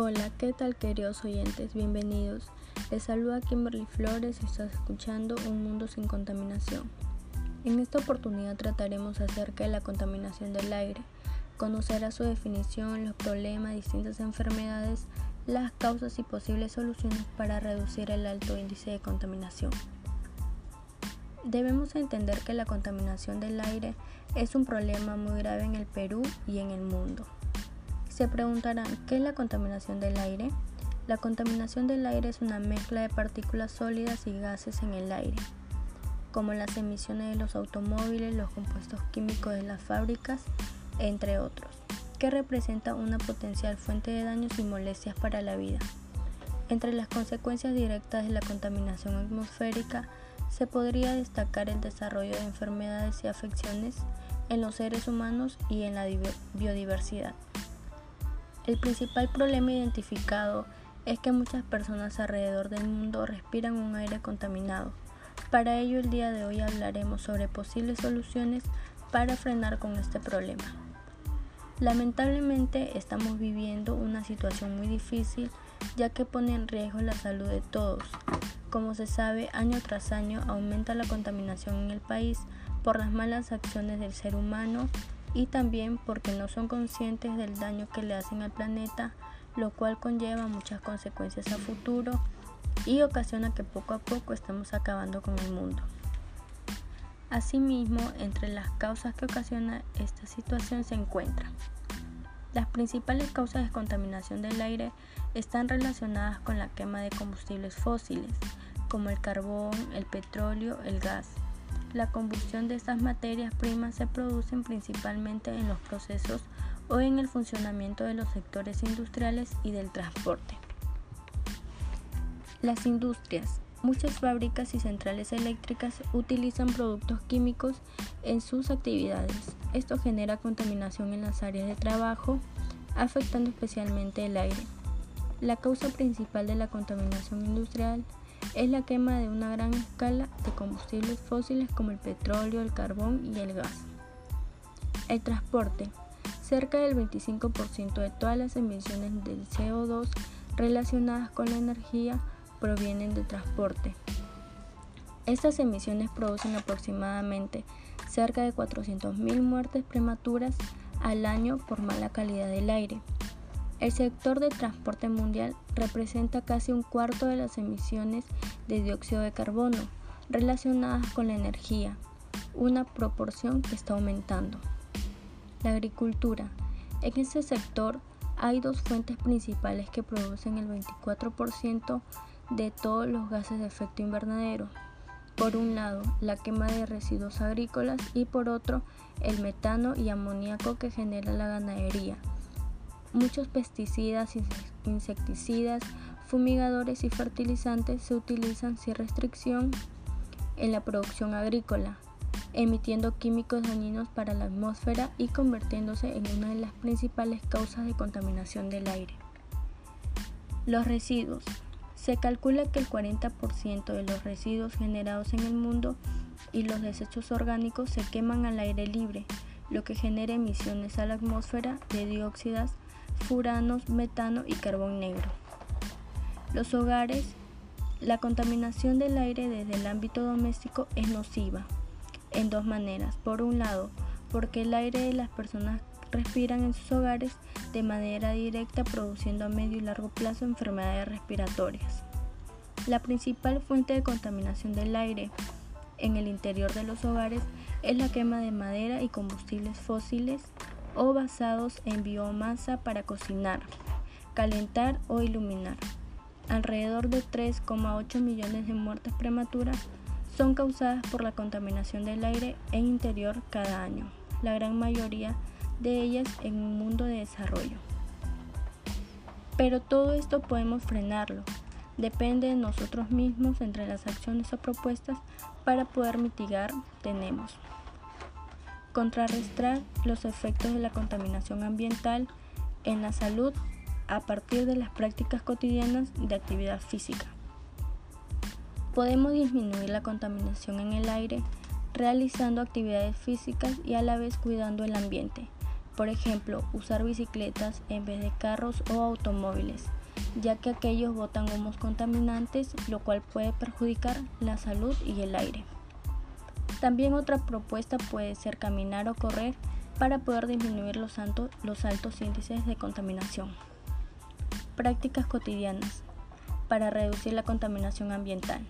Hola, ¿qué tal queridos oyentes? Bienvenidos. Les saluda Kimberly Flores y estás escuchando Un Mundo sin Contaminación. En esta oportunidad trataremos acerca de la contaminación del aire, conocerá su definición, los problemas, distintas enfermedades, las causas y posibles soluciones para reducir el alto índice de contaminación. Debemos entender que la contaminación del aire es un problema muy grave en el Perú y en el mundo. Se preguntarán, ¿qué es la contaminación del aire? La contaminación del aire es una mezcla de partículas sólidas y gases en el aire, como las emisiones de los automóviles, los compuestos químicos de las fábricas, entre otros, que representa una potencial fuente de daños y molestias para la vida. Entre las consecuencias directas de la contaminación atmosférica se podría destacar el desarrollo de enfermedades y afecciones en los seres humanos y en la biodiversidad. El principal problema identificado es que muchas personas alrededor del mundo respiran un aire contaminado. Para ello el día de hoy hablaremos sobre posibles soluciones para frenar con este problema. Lamentablemente estamos viviendo una situación muy difícil ya que pone en riesgo la salud de todos. Como se sabe, año tras año aumenta la contaminación en el país por las malas acciones del ser humano y también porque no son conscientes del daño que le hacen al planeta, lo cual conlleva muchas consecuencias a futuro y ocasiona que poco a poco estemos acabando con el mundo. Asimismo, entre las causas que ocasiona esta situación se encuentran las principales causas de contaminación del aire están relacionadas con la quema de combustibles fósiles, como el carbón, el petróleo, el gas, la combustión de estas materias primas se produce principalmente en los procesos o en el funcionamiento de los sectores industriales y del transporte. Las industrias. Muchas fábricas y centrales eléctricas utilizan productos químicos en sus actividades. Esto genera contaminación en las áreas de trabajo, afectando especialmente el aire. La causa principal de la contaminación industrial es la quema de una gran escala de combustibles fósiles como el petróleo, el carbón y el gas. El transporte. Cerca del 25% de todas las emisiones del CO2 relacionadas con la energía provienen del transporte. Estas emisiones producen aproximadamente cerca de 400.000 muertes prematuras al año por mala calidad del aire. El sector de transporte mundial representa casi un cuarto de las emisiones de dióxido de carbono relacionadas con la energía, una proporción que está aumentando. La agricultura. En este sector hay dos fuentes principales que producen el 24% de todos los gases de efecto invernadero. Por un lado, la quema de residuos agrícolas y por otro, el metano y amoníaco que genera la ganadería. Muchos pesticidas, insecticidas, fumigadores y fertilizantes se utilizan sin restricción en la producción agrícola, emitiendo químicos dañinos para la atmósfera y convirtiéndose en una de las principales causas de contaminación del aire. Los residuos. Se calcula que el 40% de los residuos generados en el mundo y los desechos orgánicos se queman al aire libre, lo que genera emisiones a la atmósfera de dióxidas furanos, metano y carbón negro. Los hogares, la contaminación del aire desde el ámbito doméstico es nociva en dos maneras. Por un lado, porque el aire de las personas respiran en sus hogares de manera directa produciendo a medio y largo plazo enfermedades respiratorias. La principal fuente de contaminación del aire en el interior de los hogares es la quema de madera y combustibles fósiles o basados en biomasa para cocinar, calentar o iluminar. Alrededor de 3,8 millones de muertes prematuras son causadas por la contaminación del aire en interior cada año, la gran mayoría de ellas en un mundo de desarrollo. Pero todo esto podemos frenarlo. Depende de nosotros mismos entre las acciones o propuestas para poder mitigar tenemos contrarrestar los efectos de la contaminación ambiental en la salud a partir de las prácticas cotidianas de actividad física. Podemos disminuir la contaminación en el aire realizando actividades físicas y a la vez cuidando el ambiente. Por ejemplo, usar bicicletas en vez de carros o automóviles, ya que aquellos botan humos contaminantes, lo cual puede perjudicar la salud y el aire. También otra propuesta puede ser caminar o correr para poder disminuir los, altos, índices de contaminación. Prácticas cotidianas para reducir la contaminación ambiental.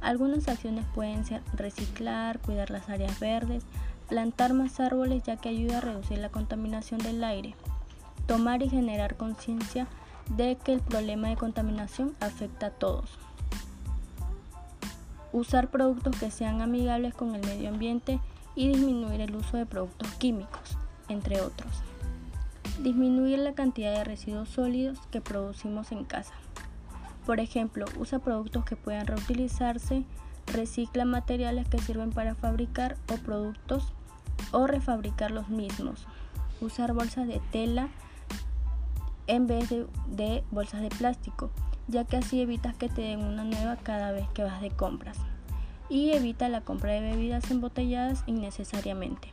Algunas acciones pueden ser reciclar, cuidar las áreas verdes, plantar más árboles ya que ayuda a reducir la contaminación del aire, tomar y generar conciencia de que el problema de contaminación afecta a todos. Usar productos que sean amigables con el medio ambiente y disminuir el uso de productos químicos, entre otros. Disminuir la cantidad de residuos sólidos que producimos en casa. Por ejemplo, usa productos que puedan reutilizarse, recicla materiales que sirven para fabricar o productos o refabricar los mismos. Usar bolsas de tela en vez de, de, bolsas de plástico, ya que así evitas que te den una nueva cada vez que vas de compras. Y evita la compra de bebidas embotelladas innecesariamente.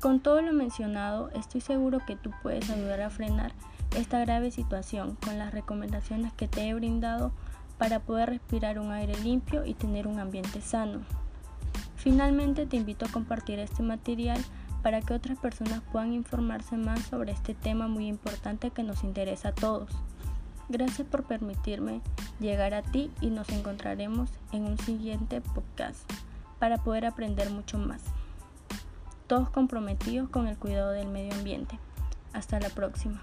Con todo lo mencionado, estoy seguro que tú puedes ayudar a frenar esta grave situación con las recomendaciones que te he brindado para poder respirar un aire limpio y tener un ambiente sano. Finalmente te invito a compartir este material para que otras personas puedan informarse más sobre este tema muy importante que nos interesa a todos. Gracias por permitirme llegar a ti y nos encontraremos en un siguiente podcast para poder aprender mucho más. Todos comprometidos con el cuidado del medio ambiente. Hasta la próxima.